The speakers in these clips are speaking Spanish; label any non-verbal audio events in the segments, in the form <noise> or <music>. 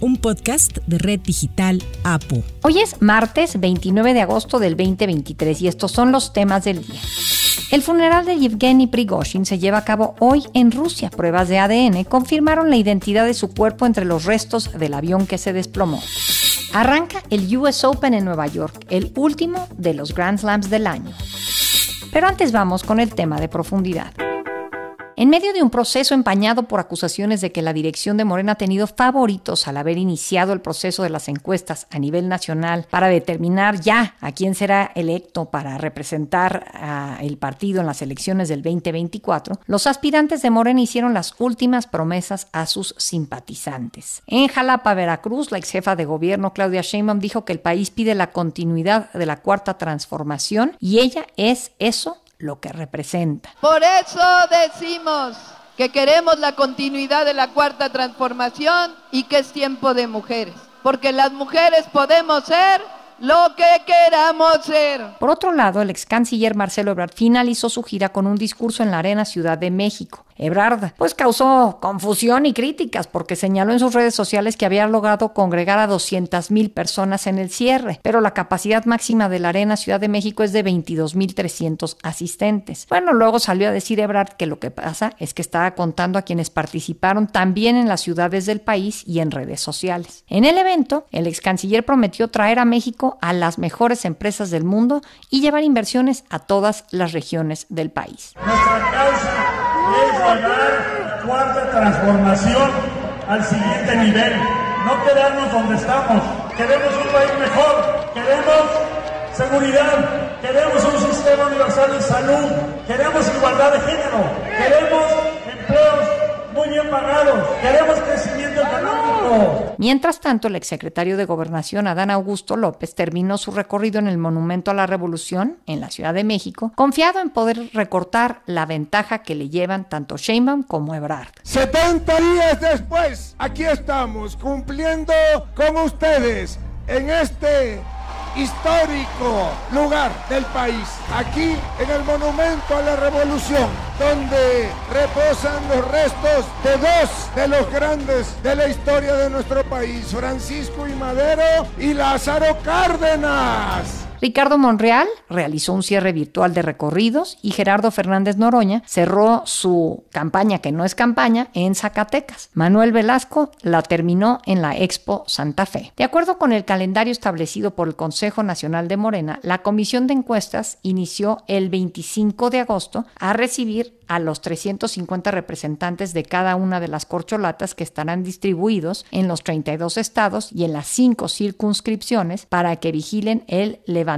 un podcast de Red Digital APO. Hoy es martes 29 de agosto del 2023 y estos son los temas del día. El funeral de Yevgeny Prigozhin se lleva a cabo hoy en Rusia. Pruebas de ADN confirmaron la identidad de su cuerpo entre los restos del avión que se desplomó. Arranca el US Open en Nueva York, el último de los Grand Slams del año. Pero antes vamos con el tema de profundidad. En medio de un proceso empañado por acusaciones de que la dirección de Morena ha tenido favoritos al haber iniciado el proceso de las encuestas a nivel nacional para determinar ya a quién será electo para representar al partido en las elecciones del 2024, los aspirantes de Morena hicieron las últimas promesas a sus simpatizantes. En Jalapa, Veracruz, la ex jefa de gobierno Claudia Sheinbaum dijo que el país pide la continuidad de la cuarta transformación y ella es eso lo que representa. Por eso decimos que queremos la continuidad de la cuarta transformación y que es tiempo de mujeres, porque las mujeres podemos ser lo que queramos ser. Por otro lado, el ex canciller Marcelo Ebrard finalizó su gira con un discurso en la Arena Ciudad de México. Ebrard pues causó confusión y críticas porque señaló en sus redes sociales que había logrado congregar a 200 mil personas en el cierre, pero la capacidad máxima de la Arena Ciudad de México es de 22 mil 300 asistentes. Bueno, luego salió a decir Ebrard que lo que pasa es que estaba contando a quienes participaron también en las ciudades del país y en redes sociales. En el evento, el ex canciller prometió traer a México a las mejores empresas del mundo y llevar inversiones a todas las regiones del país es cuarta transformación al siguiente nivel. No quedarnos donde estamos. Queremos un país mejor. Queremos seguridad. Queremos un sistema universal de salud. Queremos igualdad de género. Queremos empleos muy bien pagados. Queremos crecimiento económico. Mientras tanto, el exsecretario de Gobernación, Adán Augusto López, terminó su recorrido en el Monumento a la Revolución, en la Ciudad de México, confiado en poder recortar la ventaja que le llevan tanto Sheinbaum como Ebrard. 70 días después, aquí estamos cumpliendo con ustedes en este histórico lugar del país, aquí en el Monumento a la Revolución, donde reposan los restos de dos de los grandes de la historia de nuestro país, Francisco y Madero y Lázaro Cárdenas. Ricardo Monreal realizó un cierre virtual de recorridos y Gerardo Fernández Noroña cerró su campaña, que no es campaña, en Zacatecas. Manuel Velasco la terminó en la Expo Santa Fe. De acuerdo con el calendario establecido por el Consejo Nacional de Morena, la comisión de encuestas inició el 25 de agosto a recibir a los 350 representantes de cada una de las corcholatas que estarán distribuidos en los 32 estados y en las cinco circunscripciones para que vigilen el levantamiento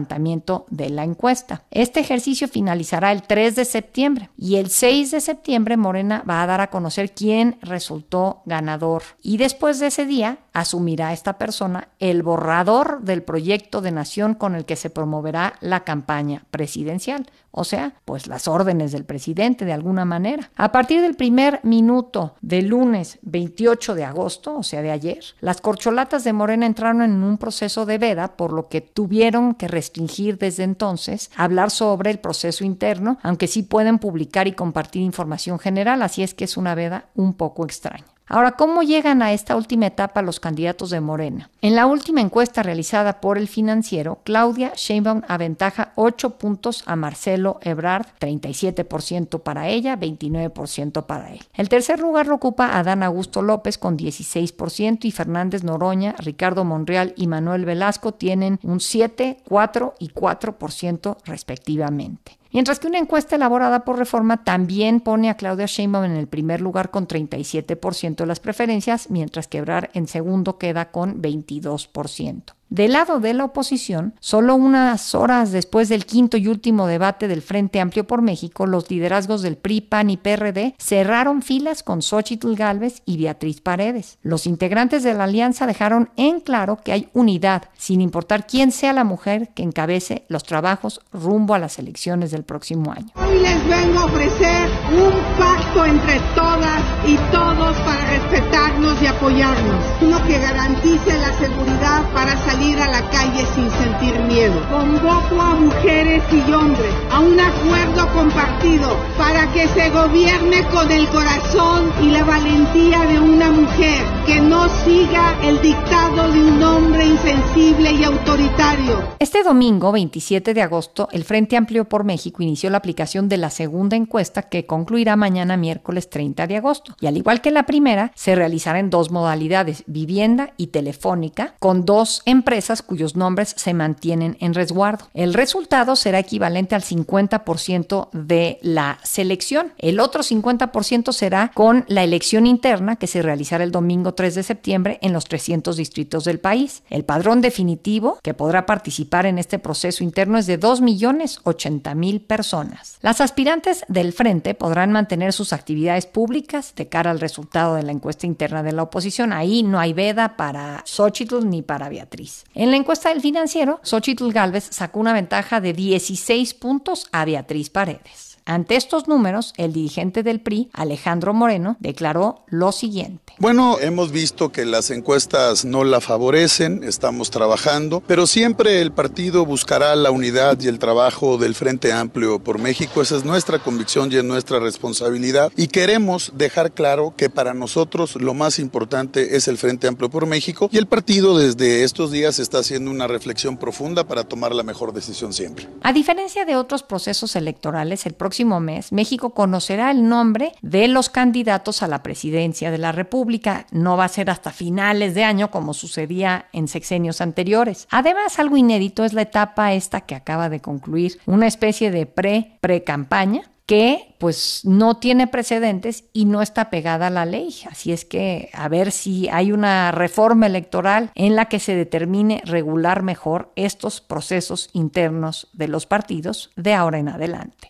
de la encuesta. Este ejercicio finalizará el 3 de septiembre y el 6 de septiembre Morena va a dar a conocer quién resultó ganador y después de ese día asumirá esta persona el borrador del proyecto de nación con el que se promoverá la campaña presidencial o sea, pues las órdenes del presidente de alguna manera. A partir del primer minuto del lunes 28 de agosto, o sea, de ayer, las corcholatas de Morena entraron en un proceso de veda, por lo que tuvieron que restringir desde entonces hablar sobre el proceso interno, aunque sí pueden publicar y compartir información general, así es que es una veda un poco extraña. Ahora, ¿cómo llegan a esta última etapa los candidatos de Morena? En la última encuesta realizada por el financiero, Claudia Sheinbaum aventaja 8 puntos a Marcelo Ebrard, 37% para ella, 29% para él. El tercer lugar lo ocupa Adán Augusto López con 16% y Fernández Noroña, Ricardo Monreal y Manuel Velasco tienen un 7, 4 y 4% respectivamente. Mientras que una encuesta elaborada por Reforma también pone a Claudia Sheinbaum en el primer lugar con 37% de las preferencias, mientras que Ebrard en segundo queda con 22%. Del lado de la oposición, solo unas horas después del quinto y último debate del Frente Amplio por México, los liderazgos del PRI, PAN y PRD cerraron filas con Xochitl Gálvez y Beatriz Paredes. Los integrantes de la alianza dejaron en claro que hay unidad, sin importar quién sea la mujer que encabece los trabajos rumbo a las elecciones del próximo año. Hoy les vengo a ofrecer un pacto entre todas y todos para respetarnos y apoyarnos, uno que garantice la seguridad para salir a la calle sin sentir miedo. Convoco a mujeres y hombres a un acuerdo compartido para que se gobierne con el corazón y la valentía de una mujer, que siga el dictado de un hombre insensible y autoritario. Este domingo, 27 de agosto, el Frente Amplio por México inició la aplicación de la segunda encuesta que concluirá mañana miércoles 30 de agosto. Y al igual que la primera, se realizará en dos modalidades, vivienda y telefónica, con dos empresas cuyos nombres se mantienen en resguardo. El resultado será equivalente al 50% de la selección. El otro 50% será con la elección interna que se realizará el domingo 3 de septiembre en los 300 distritos del país. El padrón definitivo que podrá participar en este proceso interno es de 2.080.000 personas. Las aspirantes del frente podrán mantener sus actividades públicas de cara al resultado de la encuesta interna de la oposición. Ahí no hay veda para Xochitl ni para Beatriz. En la encuesta del financiero, Xochitl Galvez sacó una ventaja de 16 puntos a Beatriz Paredes. Ante estos números, el dirigente del PRI, Alejandro Moreno, declaró lo siguiente. Bueno, hemos visto que las encuestas no la favorecen, estamos trabajando, pero siempre el partido buscará la unidad y el trabajo del Frente Amplio por México. Esa es nuestra convicción y es nuestra responsabilidad. Y queremos dejar claro que para nosotros lo más importante es el Frente Amplio por México y el partido desde estos días está haciendo una reflexión profunda para tomar la mejor decisión siempre. A diferencia de otros procesos electorales, el próximo mes, México conocerá el nombre de los candidatos a la presidencia de la República. No va a ser hasta finales de año como sucedía en sexenios anteriores. Además, algo inédito es la etapa esta que acaba de concluir, una especie de pre-pre-campaña que pues no tiene precedentes y no está pegada a la ley. Así es que a ver si hay una reforma electoral en la que se determine regular mejor estos procesos internos de los partidos de ahora en adelante.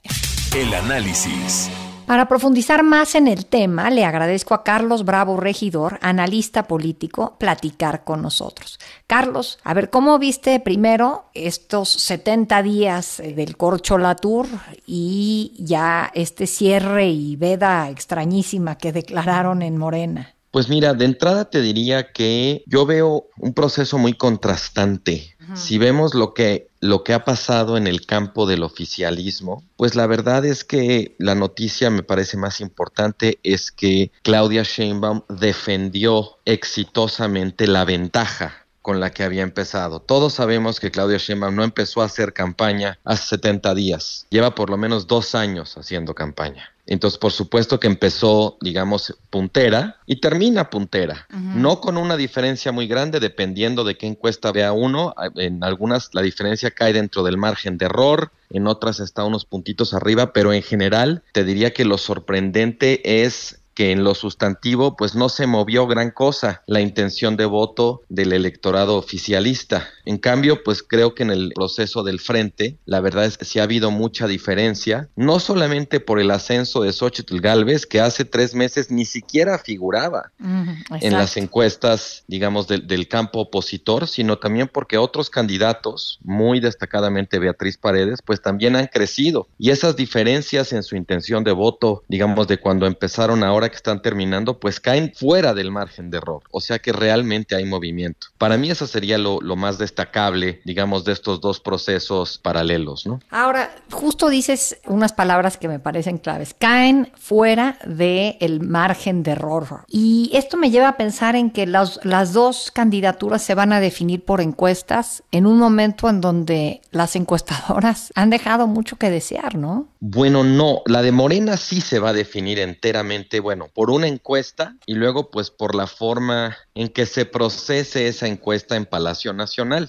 El análisis. Para profundizar más en el tema, le agradezco a Carlos Bravo Regidor, analista político, platicar con nosotros. Carlos, a ver, ¿cómo viste primero estos 70 días eh, del Corcho Latour y ya este cierre y veda extrañísima que declararon en Morena? Pues mira, de entrada te diría que yo veo un proceso muy contrastante. Si vemos lo que lo que ha pasado en el campo del oficialismo, pues la verdad es que la noticia me parece más importante es que Claudia Sheinbaum defendió exitosamente la ventaja con la que había empezado. Todos sabemos que Claudia Sheinbaum no empezó a hacer campaña hace 70 días. Lleva por lo menos dos años haciendo campaña. Entonces, por supuesto que empezó, digamos, puntera y termina puntera. No con una diferencia muy grande, dependiendo de qué encuesta vea uno. En algunas la diferencia cae dentro del margen de error, en otras está unos puntitos arriba, pero en general te diría que lo sorprendente es que en lo sustantivo pues no se movió gran cosa la intención de voto del electorado oficialista. En cambio, pues creo que en el proceso del frente, la verdad es que sí ha habido mucha diferencia, no solamente por el ascenso de Xochitl Galvez, que hace tres meses ni siquiera figuraba en las encuestas, digamos, del, del campo opositor, sino también porque otros candidatos, muy destacadamente Beatriz Paredes, pues también han crecido. Y esas diferencias en su intención de voto, digamos, de cuando empezaron ahora que están terminando, pues caen fuera del margen de error. O sea que realmente hay movimiento. Para mí eso sería lo, lo más destacable, digamos, de estos dos procesos paralelos, ¿no? Ahora, justo dices unas palabras que me parecen claves. Caen fuera del margen de error. Y esto me lleva a pensar en que las, las dos candidaturas se van a definir por encuestas en un momento en donde las encuestadoras <laughs> han dejado mucho que desear, ¿no? Bueno, no, la de Morena sí se va a definir enteramente, bueno, por una encuesta y luego pues por la forma en que se procese esa encuesta en Palacio Nacional.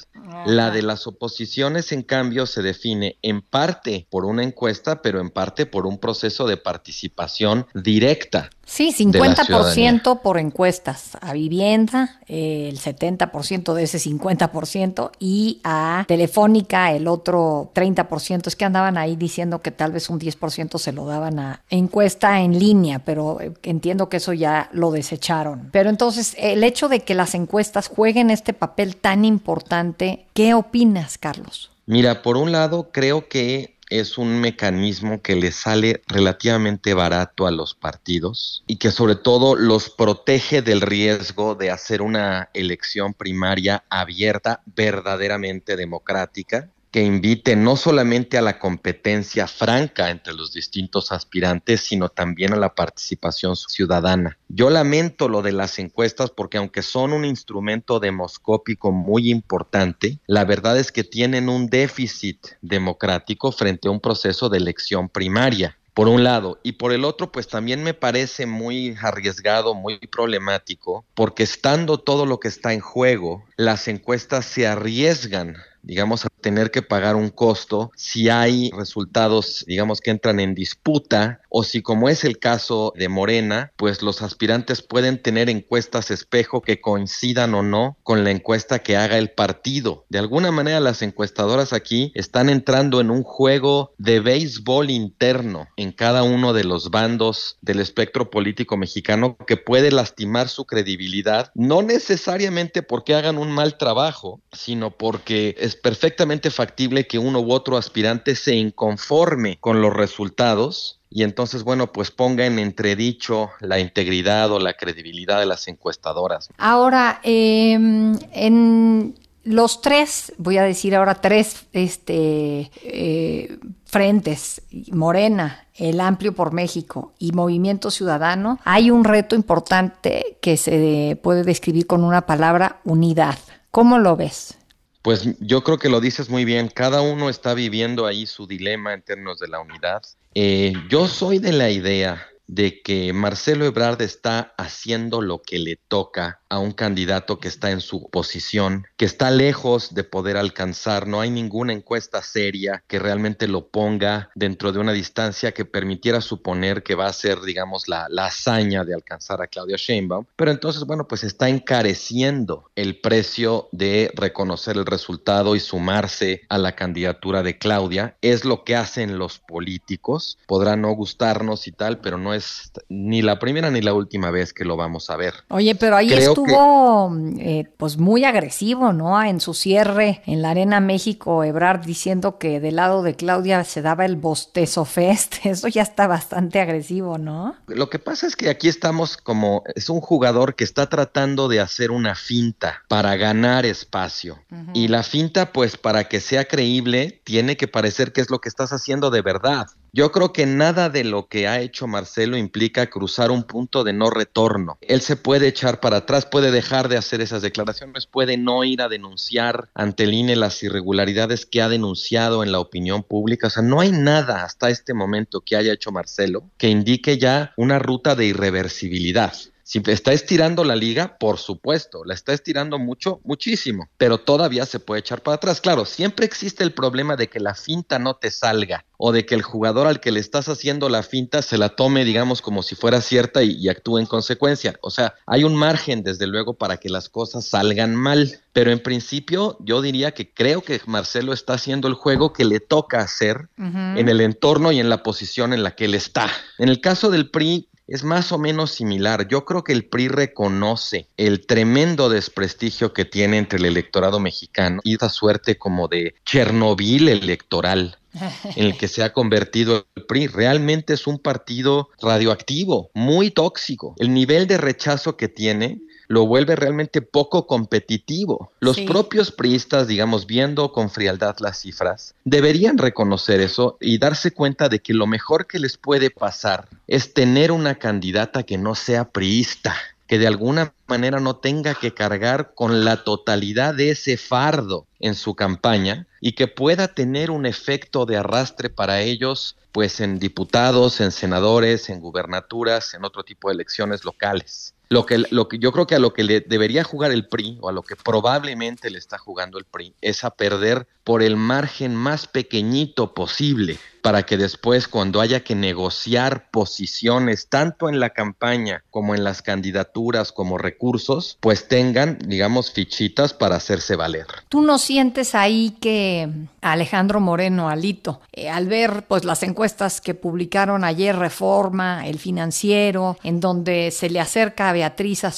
La de las oposiciones, en cambio, se define en parte por una encuesta, pero en parte por un proceso de participación directa Sí, 50% por encuestas a vivienda, eh, el 70% de ese 50% y a Telefónica el otro 30%. Es que andaban ahí diciendo que tal vez un 10% se lo daban a encuesta en línea, pero eh, entiendo que eso ya lo desecharon. Pero entonces, el hecho de que las encuestas jueguen este papel tan importante, ¿qué opinas, Carlos? Mira, por un lado, creo que es un mecanismo que le sale relativamente barato a los partidos y que sobre todo los protege del riesgo de hacer una elección primaria abierta, verdaderamente democrática, que invite no solamente a la competencia franca entre los distintos aspirantes, sino también a la participación ciudadana. Yo lamento lo de las encuestas porque aunque son un instrumento demoscópico muy importante, la verdad es que tienen un déficit democrático frente a un proceso de elección primaria por un lado, y por el otro, pues también me parece muy arriesgado, muy problemático, porque estando todo lo que está en juego, las encuestas se arriesgan digamos, a tener que pagar un costo si hay resultados, digamos, que entran en disputa o si como es el caso de Morena, pues los aspirantes pueden tener encuestas espejo que coincidan o no con la encuesta que haga el partido. De alguna manera las encuestadoras aquí están entrando en un juego de béisbol interno en cada uno de los bandos del espectro político mexicano que puede lastimar su credibilidad, no necesariamente porque hagan un mal trabajo, sino porque perfectamente factible que uno u otro aspirante se inconforme con los resultados y entonces, bueno, pues ponga en entredicho la integridad o la credibilidad de las encuestadoras. Ahora, em, en los tres, voy a decir ahora tres este, eh, frentes, Morena, el Amplio por México y Movimiento Ciudadano, hay un reto importante que se puede describir con una palabra, unidad. ¿Cómo lo ves? Pues yo creo que lo dices muy bien, cada uno está viviendo ahí su dilema en términos de la unidad. Eh, yo soy de la idea de que Marcelo Ebrard está haciendo lo que le toca a un candidato que está en su posición, que está lejos de poder alcanzar. No hay ninguna encuesta seria que realmente lo ponga dentro de una distancia que permitiera suponer que va a ser, digamos, la, la hazaña de alcanzar a Claudia Sheinbaum. Pero entonces, bueno, pues está encareciendo el precio de reconocer el resultado y sumarse a la candidatura de Claudia. Es lo que hacen los políticos. Podrá no gustarnos y tal, pero no es ni la primera ni la última vez que lo vamos a ver. Oye, pero ahí estuvo eh, pues muy agresivo, ¿no? En su cierre en la Arena México, Ebrard diciendo que del lado de Claudia se daba el bostezo fest. <laughs> Eso ya está bastante agresivo, ¿no? Lo que pasa es que aquí estamos como, es un jugador que está tratando de hacer una finta para ganar espacio. Y la finta, pues para que sea creíble, tiene que parecer que es lo que estás haciendo de verdad. Yo creo que nada de lo que ha hecho Marcelo implica cruzar un punto de no retorno. Él se puede echar para atrás, puede dejar de hacer esas declaraciones, puede no ir a denunciar ante el INE las irregularidades que ha denunciado en la opinión pública. O sea, no hay nada hasta este momento que haya hecho Marcelo que indique ya una ruta de irreversibilidad. Si está estirando la liga, por supuesto, la está estirando mucho, muchísimo, pero todavía se puede echar para atrás. Claro, siempre existe el problema de que la finta no te salga o de que el jugador al que le estás haciendo la finta se la tome, digamos, como si fuera cierta y, actúe en consecuencia. O sea, hay un margen, desde luego, para que las cosas salgan mal. Pero en principio, yo diría que creo que Marcelo está haciendo el juego que le toca hacer en el entorno y en la posición en la que él está. En el caso del PRI, es más o menos similar. Yo creo que el PRI reconoce el tremendo desprestigio que tiene entre el electorado mexicano y da suerte como de Chernobyl electoral <laughs> en el que se ha convertido el PRI. Realmente es un partido radioactivo, muy tóxico. El nivel de rechazo que tiene lo vuelve realmente poco competitivo. Los propios priistas, digamos, viendo con frialdad las cifras, deberían reconocer eso y darse cuenta de que lo mejor que les puede pasar es tener una candidata que no sea priista, que de alguna manera no tenga que cargar con la totalidad de ese fardo en su campaña y que pueda tener un efecto de arrastre para ellos, pues en diputados, en senadores, en gubernaturas, en otro tipo de elecciones locales. Lo que, lo que yo creo que a lo que le debería jugar el PRI, o a lo que probablemente le está jugando el PRI, es a perder por el margen más pequeñito posible para que después cuando haya que negociar posiciones, tanto en la campaña como en las candidaturas como recursos, pues tengan, digamos, fichitas para hacerse valer. ¿Tú no sientes ahí que Alejandro Moreno, Alito, eh, al ver pues las encuestas que publicaron ayer Reforma, El Financiero, en donde se le acerca a Beatriz a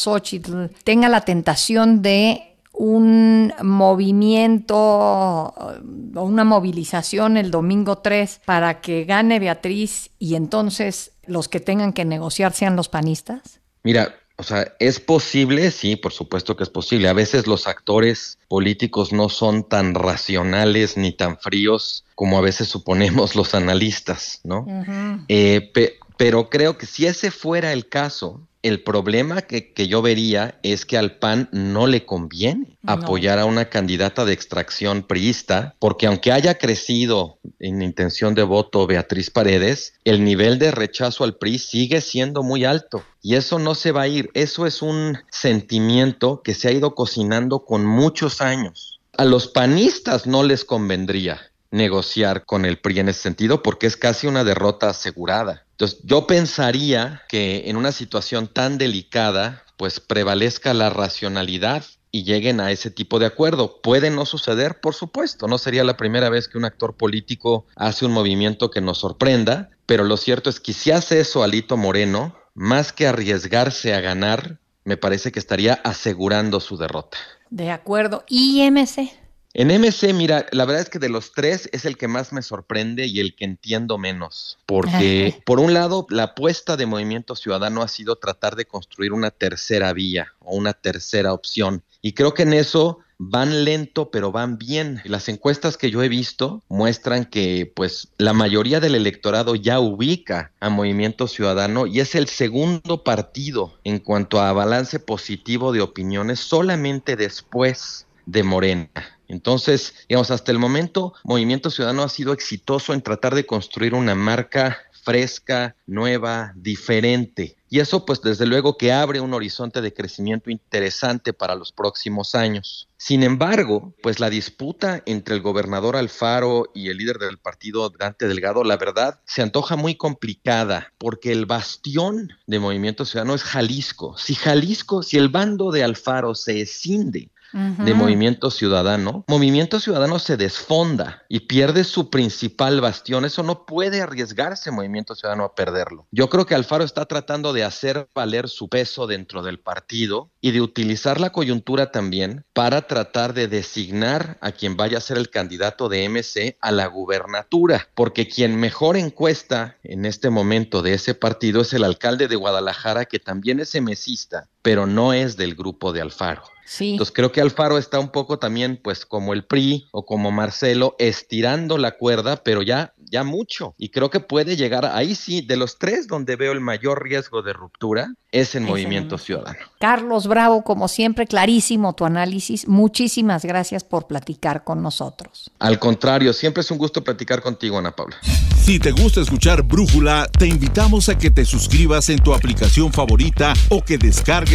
tenga la tentación de un movimiento o una movilización el domingo 3 para que gane Beatriz y entonces los que tengan que negociar sean los panistas? Mira, o sea, es posible, sí, por supuesto que es posible. A veces los actores políticos no son tan racionales ni tan fríos como a veces suponemos los analistas, ¿no? Eh, pero creo que si ese fuera el caso, el problema que, yo vería es que al PAN no le conviene apoyar a una candidata de extracción priista, porque aunque haya crecido en intención de voto Beatriz Paredes, el nivel de rechazo al PRI sigue siendo muy alto. Y eso no se va a ir. Eso es un sentimiento que se ha ido cocinando con muchos años. A los panistas no les convendría negociar con el PRI en ese sentido porque es casi una derrota asegurada. Entonces, yo pensaría que en una situación tan delicada, pues prevalezca la racionalidad y lleguen a ese tipo de acuerdo. Puede no suceder, por supuesto, no sería la primera vez que un actor político hace un movimiento que nos sorprenda, pero lo cierto es que si hace eso Alito Moreno, más que arriesgarse a ganar, me parece que estaría asegurando su derrota. De acuerdo. IMC. En MC, mira, la verdad es que de los tres es el que más me sorprende y el que entiendo menos, porque por un lado la apuesta de Movimiento Ciudadano ha sido tratar de construir una tercera vía o una tercera opción, y creo que en eso van lento pero van bien. Las encuestas que yo he visto muestran que pues la mayoría del electorado ya ubica a Movimiento Ciudadano y es el segundo partido en cuanto a balance positivo de opiniones solamente después de Morena. Entonces, digamos, hasta el momento, Movimiento Ciudadano ha sido exitoso en tratar de construir una marca fresca, nueva, diferente. Y eso, pues, desde luego que abre un horizonte de crecimiento interesante para los próximos años. Sin embargo, pues la disputa entre el gobernador Alfaro y el líder del partido, Dante Delgado, la verdad, se antoja muy complicada, porque el bastión de Movimiento Ciudadano es Jalisco. Si Jalisco, si el bando de Alfaro se escinde de Movimiento Ciudadano, Movimiento Ciudadano se desfonda y pierde su principal bastión. Eso no puede arriesgarse Movimiento Ciudadano a perderlo. Yo creo que Alfaro está tratando de hacer valer su peso dentro del partido y de utilizar la coyuntura también para tratar de designar a quien vaya a ser el candidato de MC a la gubernatura, porque quien mejor encuesta en este momento de ese partido es el alcalde de Guadalajara, que también es MCista, pero no es del grupo de Alfaro. Entonces creo que Alfaro está un poco también, pues como el PRI o como Marcelo, estirando la cuerda, pero ya, ya mucho. Y creo que puede llegar ahí sí, de los tres donde veo el mayor riesgo de ruptura, es en Movimiento Ciudadano. Carlos Bravo, como siempre, clarísimo tu análisis. Muchísimas gracias por platicar con nosotros. Al contrario, siempre es un gusto platicar contigo, Ana Paula. Si te gusta escuchar Brújula, te invitamos a que te suscribas en tu aplicación favorita o que descargues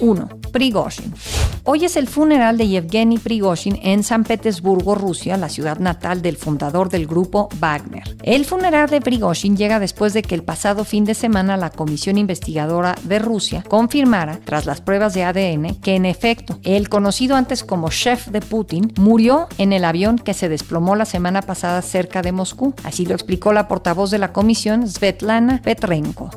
1. Prigozhin. Hoy es el funeral de Yevgeny Prigozhin en San Petersburgo, Rusia, la ciudad natal del fundador del grupo Wagner. El funeral de Prigozhin llega después de que el pasado fin de semana la Comisión Investigadora de Rusia confirmara, tras las pruebas de ADN, que en efecto el conocido antes como chef de Putin murió en el avión que se desplomó la semana pasada cerca de Moscú. Así lo explicó la portavoz de la comisión, Svetlana Petrenko.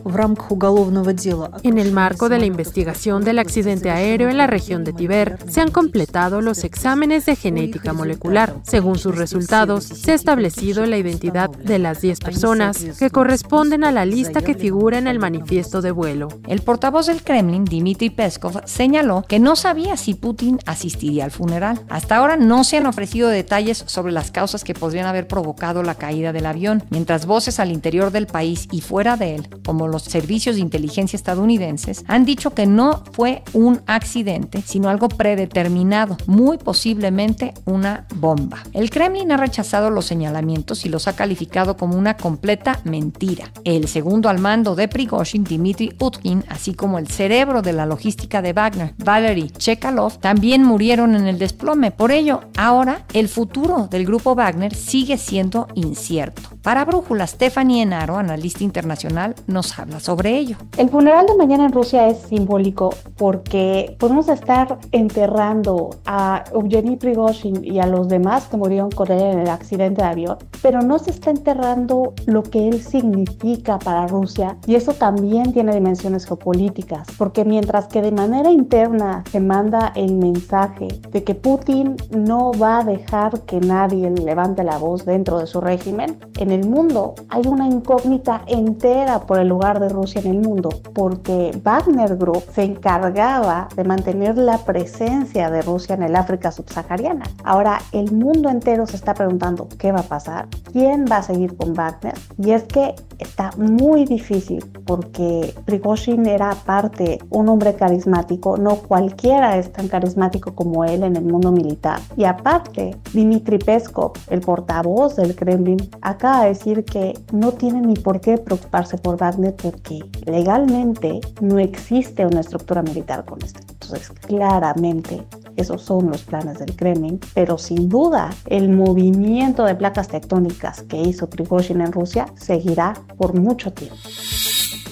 En el marco de la investigación del accidente aéreo en la región de Tibet, se han completado los exámenes de genética molecular. Según sus resultados, se ha establecido la identidad de las 10 personas que corresponden a la lista que figura en el manifiesto de vuelo. El portavoz del Kremlin, Dmitry Peskov, señaló que no sabía si Putin asistiría al funeral. Hasta ahora no se han ofrecido detalles sobre las causas que podrían haber provocado la caída del avión, mientras voces al interior del país y fuera de él, como los servicios de inteligencia estadounidenses, han dicho que no fue un accidente, sino algo predeterminado, muy posiblemente una bomba. El Kremlin ha rechazado los señalamientos y los ha calificado como una completa mentira. El segundo al mando de Prigozhin, Dmitry Utkin, así como el cerebro de la logística de Wagner, Valery Chekalov, también murieron en el desplome. Por ello, ahora el futuro del grupo Wagner sigue siendo incierto. Para Brújula, Stephanie Enaro, analista internacional, nos habla sobre ello. El funeral de mañana en Rusia es simbólico porque podemos estar enterrando a Evgeny Prigozhin y a los demás que murieron con él en el accidente de avión, pero no se está enterrando lo que él significa para Rusia y eso también tiene dimensiones geopolíticas, porque mientras que de manera interna se manda el mensaje de que Putin no va a dejar que nadie levante la voz dentro de su régimen, en el mundo hay una incógnita entera por el lugar de Rusia en el mundo, porque Wagner Group se encargaba de mantener la presencia de Rusia en el África subsahariana. Ahora el mundo entero se está preguntando qué va a pasar, quién va a seguir con Wagner, y es que está muy difícil porque Prigozhin era aparte un hombre carismático, no cualquiera es tan carismático como él en el mundo militar. Y aparte, Dmitry Peskov, el portavoz del Kremlin, acaba de decir que no tiene ni por qué preocuparse por Wagner porque legalmente no existe una estructura militar con esto. Entonces, claramente esos son los planes del Kremlin, pero sin duda el movimiento de placas tectónicas que hizo Prigozhin en Rusia seguirá por mucho tiempo.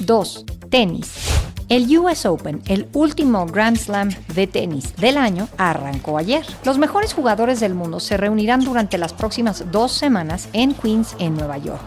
2. Tenis. El US Open, el último Grand Slam de tenis del año, arrancó ayer. Los mejores jugadores del mundo se reunirán durante las próximas dos semanas en Queens, en Nueva York.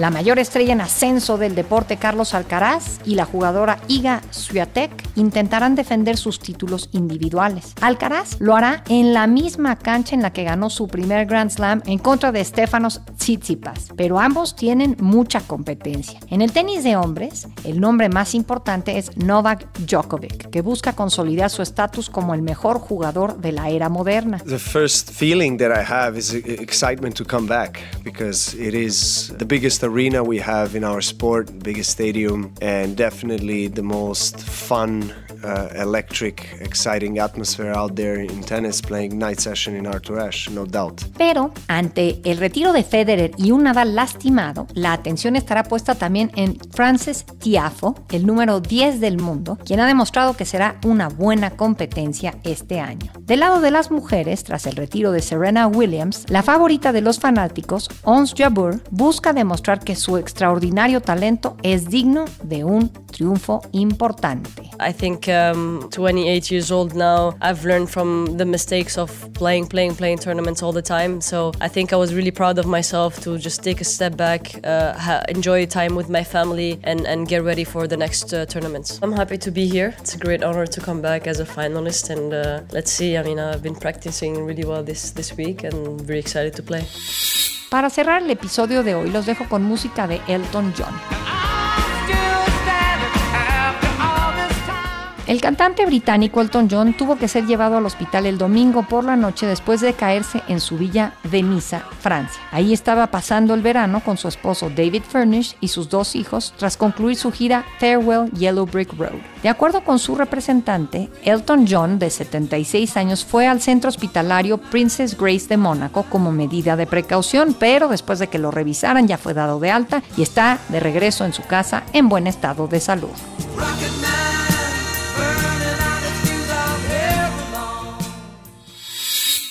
La mayor estrella en ascenso del deporte, Carlos Alcaraz, y la jugadora Iga Swiatek intentarán defender sus títulos individuales. Alcaraz lo hará en la misma cancha en la que ganó su primer Grand Slam en contra de Stefanos Tsitsipas, pero ambos tienen mucha competencia. En el tenis de hombres, el nombre más importante es Novak Djokovic, que busca consolidar su estatus como el mejor jugador de la era moderna. The first feeling that I have is excitement to come back because it is the biggest arena we have in our sport, biggest stadium, and definitely the most fun, uh, electric, exciting atmosphere out there in tennis playing night session in Arthur no doubt. Pero ante el retiro de Federer y un Nadal lastimado, la atención estará puesta también en Frances Tiafo, el número 10 del mundo, quien ha demostrado que será una buena competencia este año. Del lado de las mujeres, tras el retiro de Serena Williams, la favorita de los fanáticos, Ons Jabeur, busca demostrar que su extraordinario talento es digno de un triunfo importante. I think um, 28 years old now, I've learned from the mistakes of playing, playing, playing tournaments all the time. So I think I was really proud of myself to just take a step back, uh, enjoy time with my family, and, and get ready for the next uh, tournaments. I'm happy to be here. It's a great honor to come back as a finalist, and uh, let's see. I mean, I've been practicing really well this, this week, and very excited to play. Para cerrar el episodio de hoy, los dejo con música de Elton John. El cantante británico Elton John tuvo que ser llevado al hospital el domingo por la noche después de caerse en su villa de Niza, Francia. Ahí estaba pasando el verano con su esposo David Furnish y sus dos hijos tras concluir su gira Farewell Yellow Brick Road. De acuerdo con su representante, Elton John, de 76 años, fue al centro hospitalario Princess Grace de Mónaco como medida de precaución, pero después de que lo revisaran ya fue dado de alta y está de regreso en su casa en buen estado de salud.